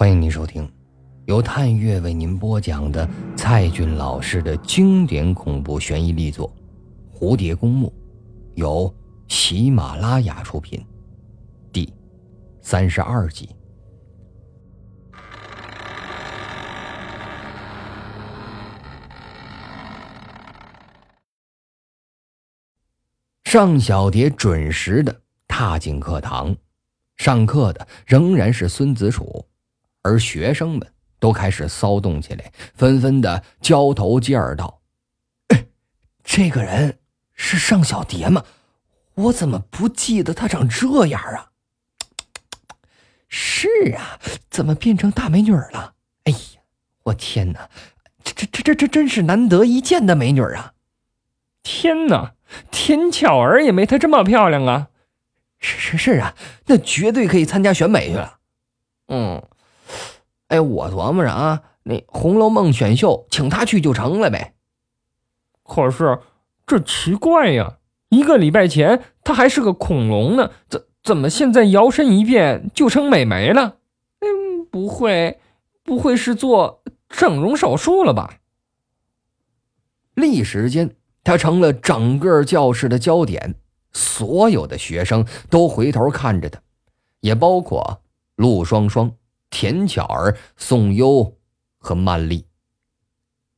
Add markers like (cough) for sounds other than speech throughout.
欢迎您收听，由探月为您播讲的蔡骏老师的经典恐怖悬疑力作《蝴蝶公墓》，由喜马拉雅出品，第三十二集。尚小蝶准时的踏进课堂，上课的仍然是孙子楚。而学生们都开始骚动起来，纷纷的交头接耳道：“这个人是尚小蝶吗？我怎么不记得她长这样啊？”“是啊，怎么变成大美女了？”“哎呀，我天哪，这这这这这真是难得一见的美女啊！”“天哪，田巧儿也没她这么漂亮啊！”“是是是啊，那绝对可以参加选美去了。”“嗯。”哎，我琢磨着啊，那《红楼梦》选秀请他去就成了呗。可是这奇怪呀，一个礼拜前他还是个恐龙呢，怎怎么现在摇身一变就成美眉了？嗯，不会，不会是做整容手术了吧？立时间，他成了整个教室的焦点，所有的学生都回头看着他，也包括陆双双。田巧儿、宋优和曼丽。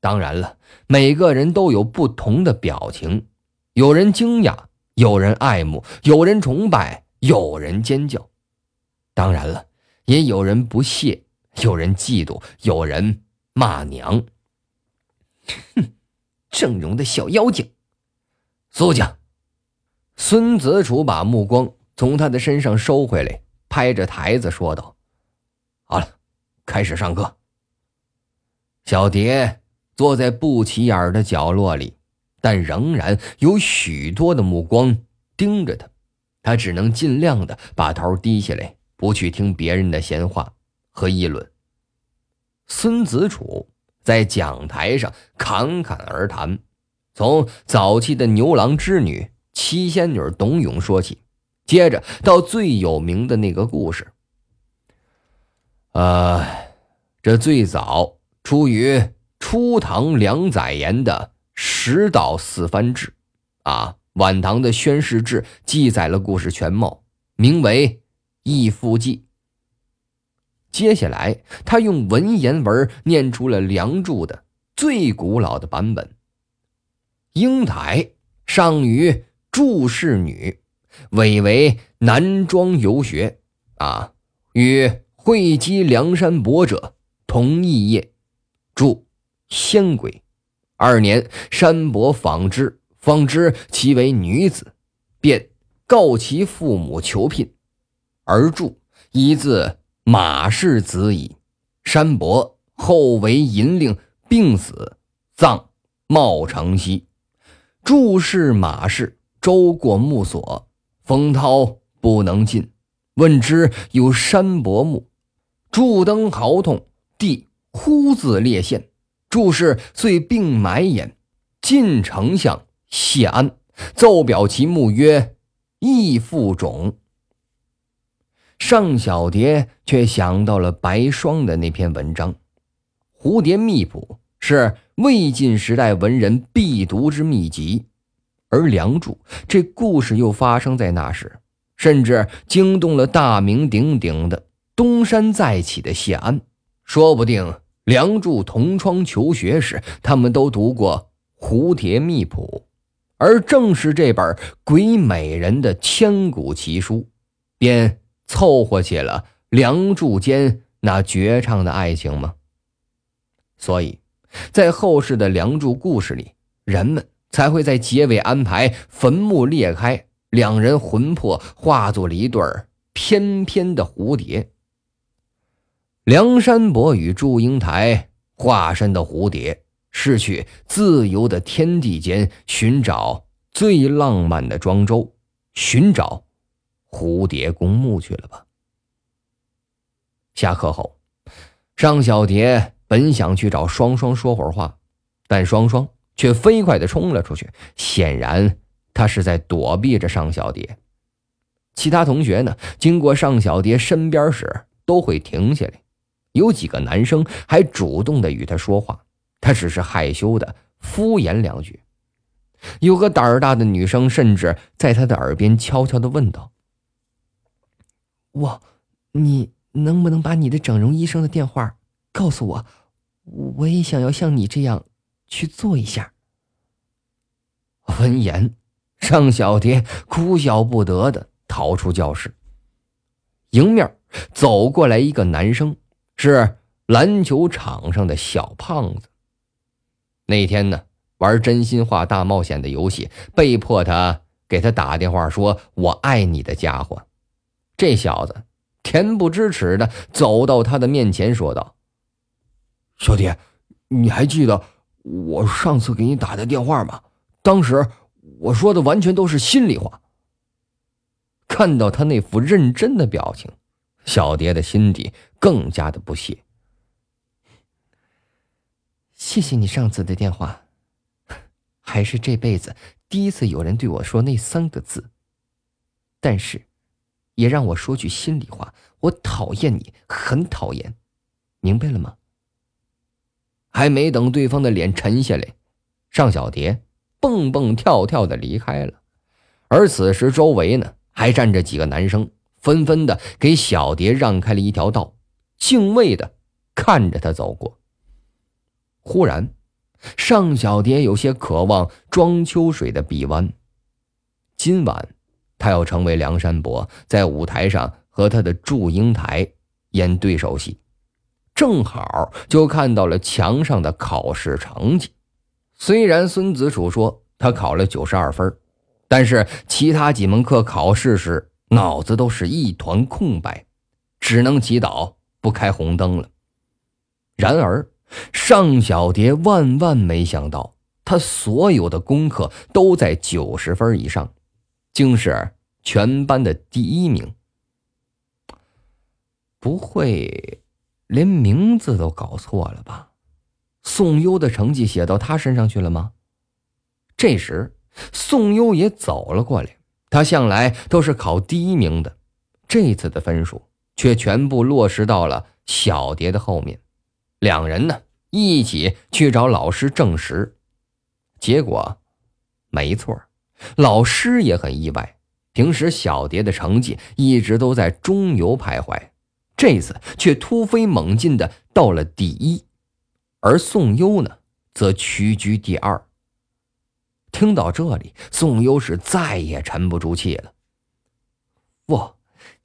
当然了，每个人都有不同的表情，有人惊讶，有人爱慕，有人崇拜，有人尖叫。当然了，也有人不屑，有人嫉妒，有人骂娘。哼，整容的小妖精！苏家，孙子楚把目光从他的身上收回来，拍着台子说道。开始上课。小蝶坐在不起眼的角落里，但仍然有许多的目光盯着他。他只能尽量的把头低下来，不去听别人的闲话和议论。孙子楚在讲台上侃侃而谈，从早期的牛郎织女、七仙女董永说起，接着到最有名的那个故事。呃，这最早出于初唐梁载言的《十道四番志》，啊，晚唐的《宣示志》记载了故事全貌，名为《义父记》。接下来，他用文言文念出了《梁祝》的最古老的版本：“英台上于祝氏女，委为男装游学，啊，与。”会稽梁山伯者同一业，注仙鬼。二年，山伯访之，方知其为女子，便告其父母求聘，而注一字马氏子矣。山伯后为银令，病死，葬茂城西。注是马氏，周过墓所，冯涛不能进，问之有山伯墓。祝登嚎痛，帝呼自列县，祝氏遂病埋眼。晋丞相谢安奏表其墓曰：“义父种。”尚小蝶却想到了白霜的那篇文章，《蝴蝶秘谱》是魏晋时代文人必读之秘籍，而《梁祝》这故事又发生在那时，甚至惊动了大名鼎鼎的。东山再起的谢安，说不定梁祝同窗求学时，他们都读过《蝴蝶秘谱》，而正是这本鬼美人的千古奇书，便凑合起了梁祝间那绝唱的爱情吗？所以，在后世的梁祝故事里，人们才会在结尾安排坟墓裂开，两人魂魄化作了一对翩翩的蝴蝶。梁山伯与祝英台化身的蝴蝶，是去自由的天地间寻找最浪漫的庄周，寻找蝴蝶公墓去了吧？下课后，尚小蝶本想去找双双说会儿话，但双双却飞快的冲了出去，显然他是在躲避着尚小蝶。其他同学呢，经过尚小蝶身边时，都会停下来。有几个男生还主动的与他说话，他只是害羞的敷衍两句。有个胆儿大的女生甚至在他的耳边悄悄的问道：“我，你能不能把你的整容医生的电话告诉我？我也想要像你这样去做一下。”闻言，尚小蝶哭笑不得的逃出教室。迎面走过来一个男生，是篮球场上的小胖子。那天呢，玩真心话大冒险的游戏，被迫他给他打电话说“我爱你”的家伙，这小子恬不知耻的走到他的面前，说道：“小弟，你还记得我上次给你打的电话吗？当时我说的完全都是心里话。”看到他那副认真的表情，小蝶的心底更加的不屑。谢谢你上次的电话，还是这辈子第一次有人对我说那三个字。但是，也让我说句心里话，我讨厌你，很讨厌，明白了吗？还没等对方的脸沉下来，尚小蝶蹦蹦跳跳的离开了。而此时周围呢？还站着几个男生，纷纷的给小蝶让开了一条道，敬畏的看着他走过。忽然，尚小蝶有些渴望庄秋水的臂弯。今晚，他要成为梁山伯，在舞台上和他的祝英台演对手戏，正好就看到了墙上的考试成绩。虽然孙子楚说他考了九十二分。但是其他几门课考试时，脑子都是一团空白，只能祈祷不开红灯了。然而，尚小蝶万万没想到，他所有的功课都在九十分以上，竟是全班的第一名。不会，连名字都搞错了吧？宋优的成绩写到他身上去了吗？这时。宋优也走了过来，他向来都是考第一名的，这次的分数却全部落实到了小蝶的后面。两人呢一起去找老师证实，结果没错，老师也很意外。平时小蝶的成绩一直都在中游徘徊，这次却突飞猛进的到了第一，而宋优呢则屈居第二。听到这里，宋优是再也沉不住气了。我，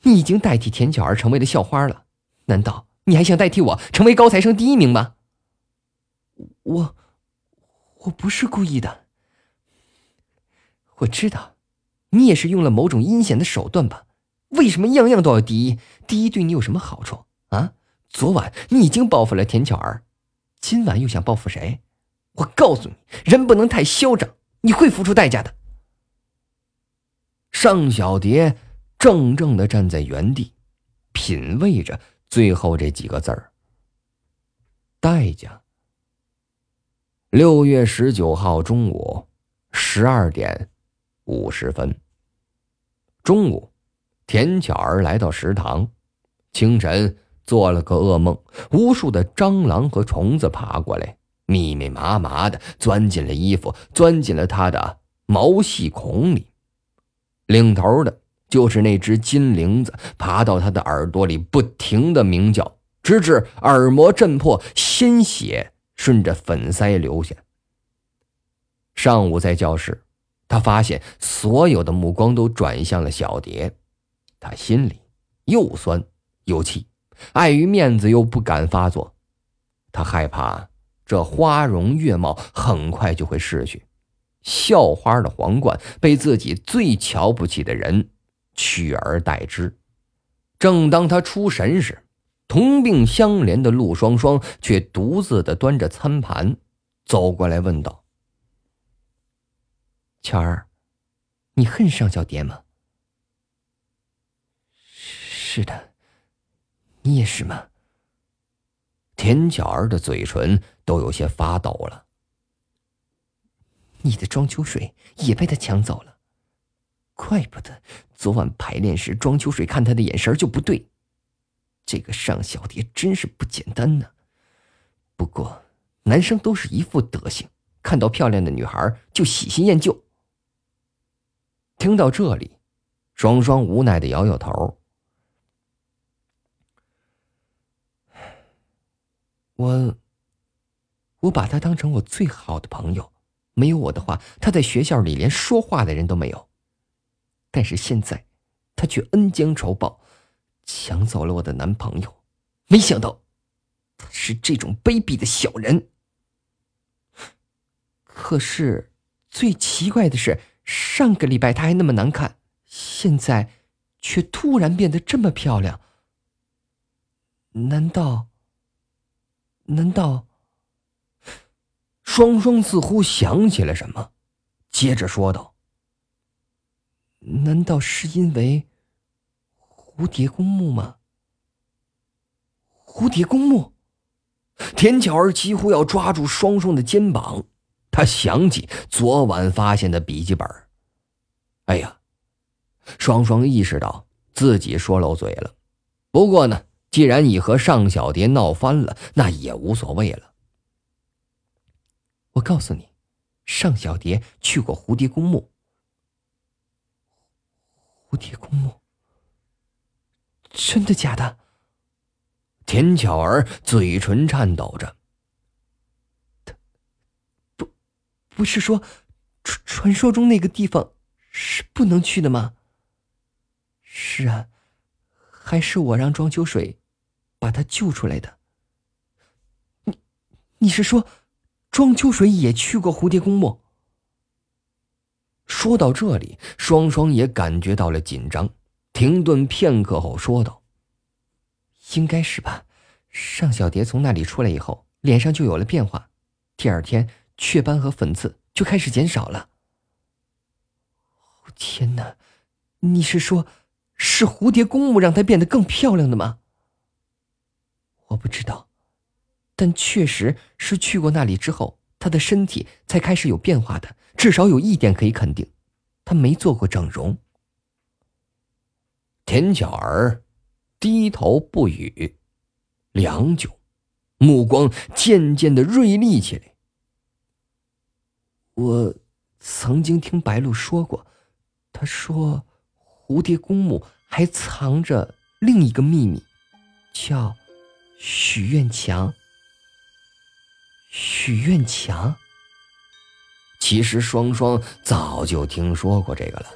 你已经代替田巧儿成为了校花了，难道你还想代替我成为高材生第一名吗？我，我不是故意的。我知道，你也是用了某种阴险的手段吧？为什么样样都要第一？第一对你有什么好处啊？昨晚你已经报复了田巧儿，今晚又想报复谁？我告诉你，人不能太嚣张。你会付出代价的。尚小蝶怔怔的站在原地，品味着最后这几个字儿：代价。六月十九号中午十二点五十分。中午，田巧儿来到食堂，清晨做了个噩梦，无数的蟑螂和虫子爬过来。密密麻麻的钻进了衣服，钻进了他的毛细孔里。领头的就是那只金铃子，爬到他的耳朵里，不停的鸣叫，直至耳膜震破，鲜血顺着粉腮流下。上午在教室，他发现所有的目光都转向了小蝶，他心里又酸又气，碍于面子又不敢发作，他害怕。这花容月貌很快就会逝去，校花的皇冠被自己最瞧不起的人取而代之。正当他出神时，同病相怜的陆双双却独自的端着餐盘走过来问道：“巧儿，你恨尚小蝶吗？”“是的，你也是吗？”田巧儿的嘴唇都有些发抖了。你的庄秋水也被他抢走了，怪不得昨晚排练时庄秋水看他的眼神就不对。这个尚小蝶真是不简单呢。不过，男生都是一副德行，看到漂亮的女孩就喜新厌旧。听到这里，双双无奈的摇摇头。我，我把他当成我最好的朋友，没有我的话，他在学校里连说话的人都没有。但是现在，他却恩将仇报，抢走了我的男朋友。没想到，他是这种卑鄙的小人。可是，最奇怪的是，上个礼拜他还那么难看，现在却突然变得这么漂亮。难道？难道？双双似乎想起了什么，接着说道。难道是因为蝴蝶公墓吗？蝴蝶公墓，田巧儿几乎要抓住双双的肩膀。他想起昨晚发现的笔记本。哎呀，双双意识到自己说漏嘴了。不过呢，既然你和尚小蝶闹翻了，那也无所谓了。我告诉你，尚小蝶去过蝴蝶公墓。蝴蝶公墓，真的假的？田巧儿嘴唇颤抖着。他不，不是说传传说中那个地方是不能去的吗？是啊，还是我让庄秋水把他救出来的。你，你是说庄秋水也去过蝴蝶公墓？说到这里，双双也感觉到了紧张，停顿片刻后说道：“应该是吧。尚小蝶从那里出来以后，脸上就有了变化，第二天雀斑和粉刺就开始减少了。天哪，你是说，是蝴蝶公墓让她变得更漂亮的吗？我不知道，但确实是去过那里之后。”她的身体才开始有变化的，至少有一点可以肯定，她没做过整容。田巧儿低头不语，良久，目光渐渐的锐利起来。我曾经听白露说过，她说蝴蝶公墓还藏着另一个秘密，叫许愿墙。许愿墙。其实双双早就听说过这个了。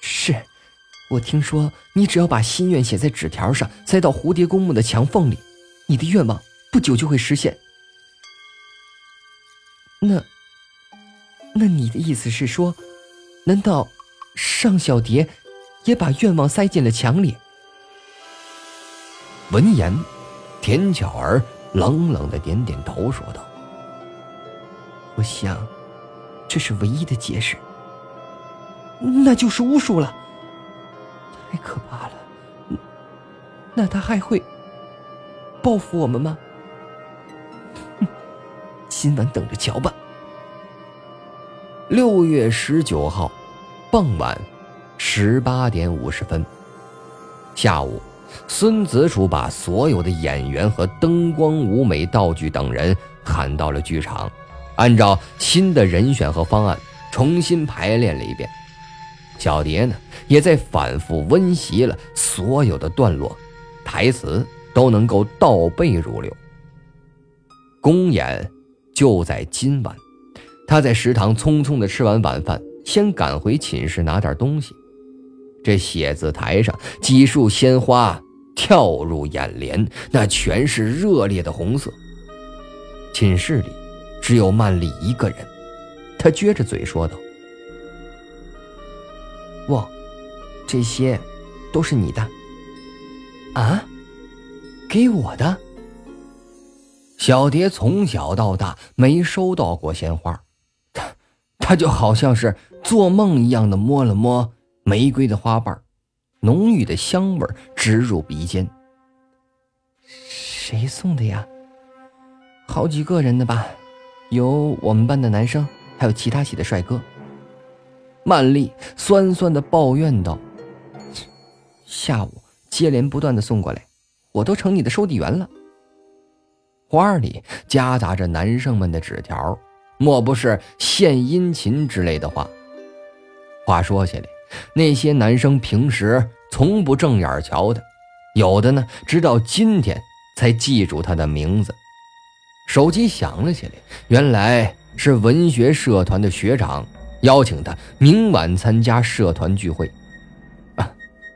是，我听说你只要把心愿写在纸条上，塞到蝴蝶公墓的墙缝里，你的愿望不久就会实现。那，那你的意思是说，难道尚小蝶也把愿望塞进了墙里？闻言，田巧儿。冷冷的点点头，说道：“我想，这是唯一的解释。那就是巫术了，太可怕了。那他还会报复我们吗？哼，今晚等着瞧吧。”六月十九号傍晚十八点五十分，下午。孙子楚把所有的演员和灯光、舞美、道具等人喊到了剧场，按照新的人选和方案重新排练了一遍。小蝶呢，也在反复温习了所有的段落，台词都能够倒背如流。公演就在今晚，他在食堂匆匆的吃完晚饭，先赶回寝室拿点东西。这写字台上几束鲜花。跳入眼帘，那全是热烈的红色。寝室里只有曼丽一个人，她撅着嘴说道：“哇，这些都是你的啊？给我的？”小蝶从小到大没收到过鲜花，她 (laughs) 她就好像是做梦一样的摸了摸玫瑰的花瓣。浓郁的香味直入鼻尖。谁送的呀？好几个人的吧，有我们班的男生，还有其他系的帅哥。曼丽酸酸的抱怨道：“下午接连不断的送过来，我都成你的收递员了。花儿里夹杂着男生们的纸条，莫不是献殷勤之类的话。话说起来，那些男生平时从不正眼瞧他，有的呢，直到今天才记住他的名字。手机响了起来，原来是文学社团的学长邀请他明晚参加社团聚会。啊，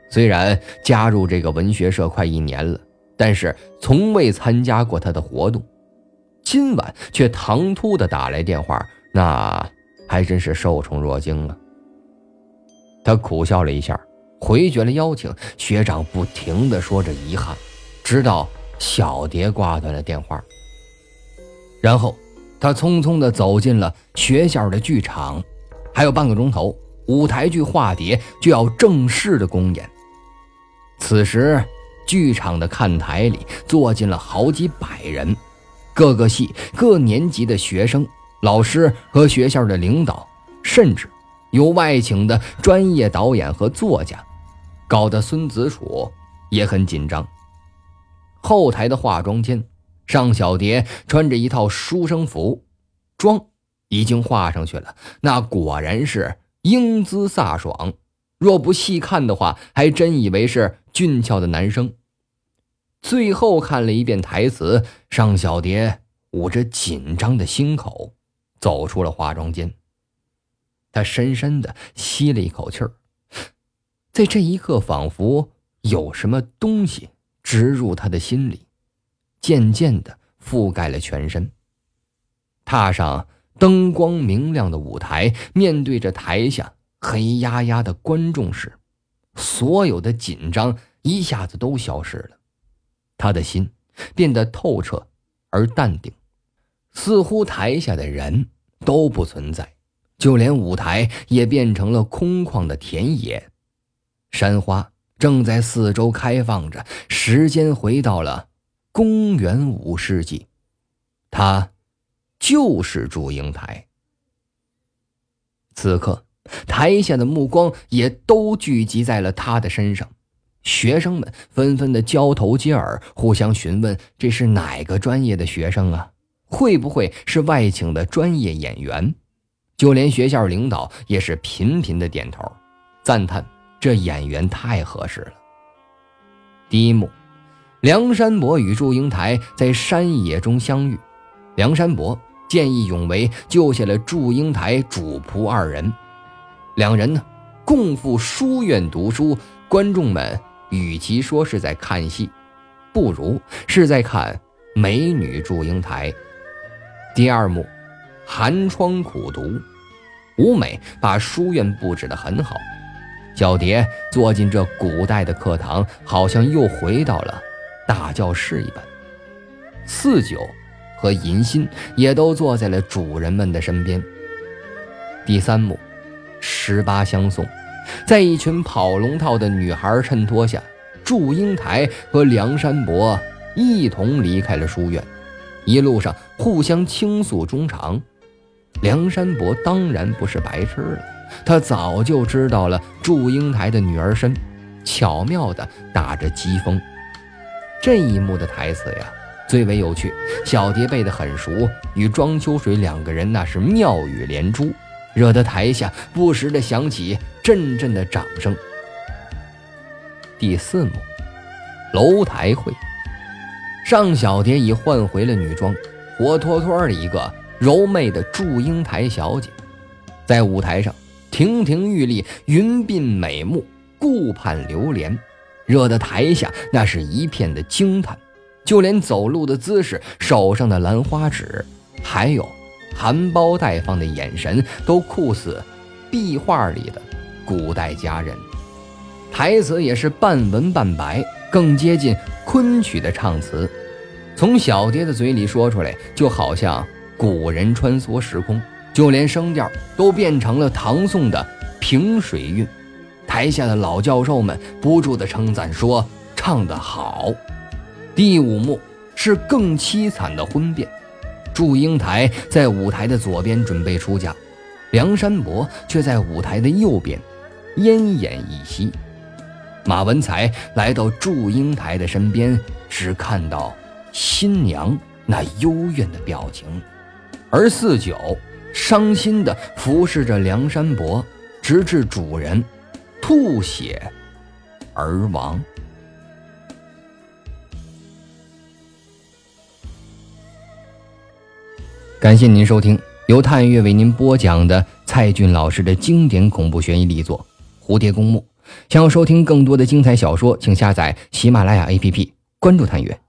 虽然加入这个文学社快一年了，但是从未参加过他的活动，今晚却唐突的打来电话，那还真是受宠若惊啊。他苦笑了一下，回绝了邀请。学长不停的说着遗憾，直到小蝶挂断了电话。然后，他匆匆的走进了学校的剧场，还有半个钟头，舞台剧《化蝶》就要正式的公演。此时，剧场的看台里坐进了好几百人，各个系、各年级的学生、老师和学校的领导，甚至有外请的专业导演和作家，搞得孙子楚也很紧张。后台的化妆间。尚小蝶穿着一套书生服，妆已经画上去了，那果然是英姿飒爽。若不细看的话，还真以为是俊俏的男生。最后看了一遍台词，尚小蝶捂着紧张的心口走出了化妆间。他深深的吸了一口气儿，在这一刻，仿佛有什么东西植入他的心里。渐渐的覆盖了全身。踏上灯光明亮的舞台，面对着台下黑压压的观众时，所有的紧张一下子都消失了。他的心变得透彻而淡定，似乎台下的人都不存在，就连舞台也变成了空旷的田野。山花正在四周开放着，时间回到了。公元五世纪，他就是祝英台。此刻，台下的目光也都聚集在了他的身上，学生们纷纷的交头接耳，互相询问这是哪个专业的学生啊？会不会是外请的专业演员？就连学校领导也是频频的点头，赞叹这演员太合适了。第一幕。梁山伯与祝英台在山野中相遇，梁山伯见义勇为，救下了祝英台主仆二人。两人呢，共赴书院读书。观众们与其说是在看戏，不如是在看美女祝英台。第二幕，寒窗苦读，吴美把书院布置得很好。小蝶坐进这古代的课堂，好像又回到了。大教室一般，四九和银心也都坐在了主人们的身边。第三幕，十八相送，在一群跑龙套的女孩衬托下，祝英台和梁山伯一同离开了书院，一路上互相倾诉衷肠。梁山伯当然不是白痴了，他早就知道了祝英台的女儿身，巧妙的打着机锋。这一幕的台词呀，最为有趣。小蝶背得很熟，与庄秋水两个人那是妙语连珠，惹得台下不时的响起阵阵的掌声。第四幕，楼台会，尚小蝶已换回了女装，活脱脱的一个柔媚的祝英台小姐，在舞台上亭亭玉立，云鬓美目，顾盼流连。惹得台下那是一片的惊叹，就连走路的姿势、手上的兰花指，还有含苞待放的眼神，都酷似壁画里的古代佳人。台词也是半文半白，更接近昆曲的唱词，从小蝶的嘴里说出来，就好像古人穿梭时空，就连声调都变成了唐宋的平水韵。台下的老教授们不住的称赞说：“唱得好。”第五幕是更凄惨的婚变，祝英台在舞台的左边准备出嫁，梁山伯却在舞台的右边，奄奄一息。马文才来到祝英台的身边，只看到新娘那幽怨的表情，而四九伤心地服侍着梁山伯，直至主人吐血而亡。感谢您收听由探月为您播讲的蔡骏老师的经典恐怖悬疑力作《蝴蝶公墓》。想要收听更多的精彩小说，请下载喜马拉雅 APP，关注探月。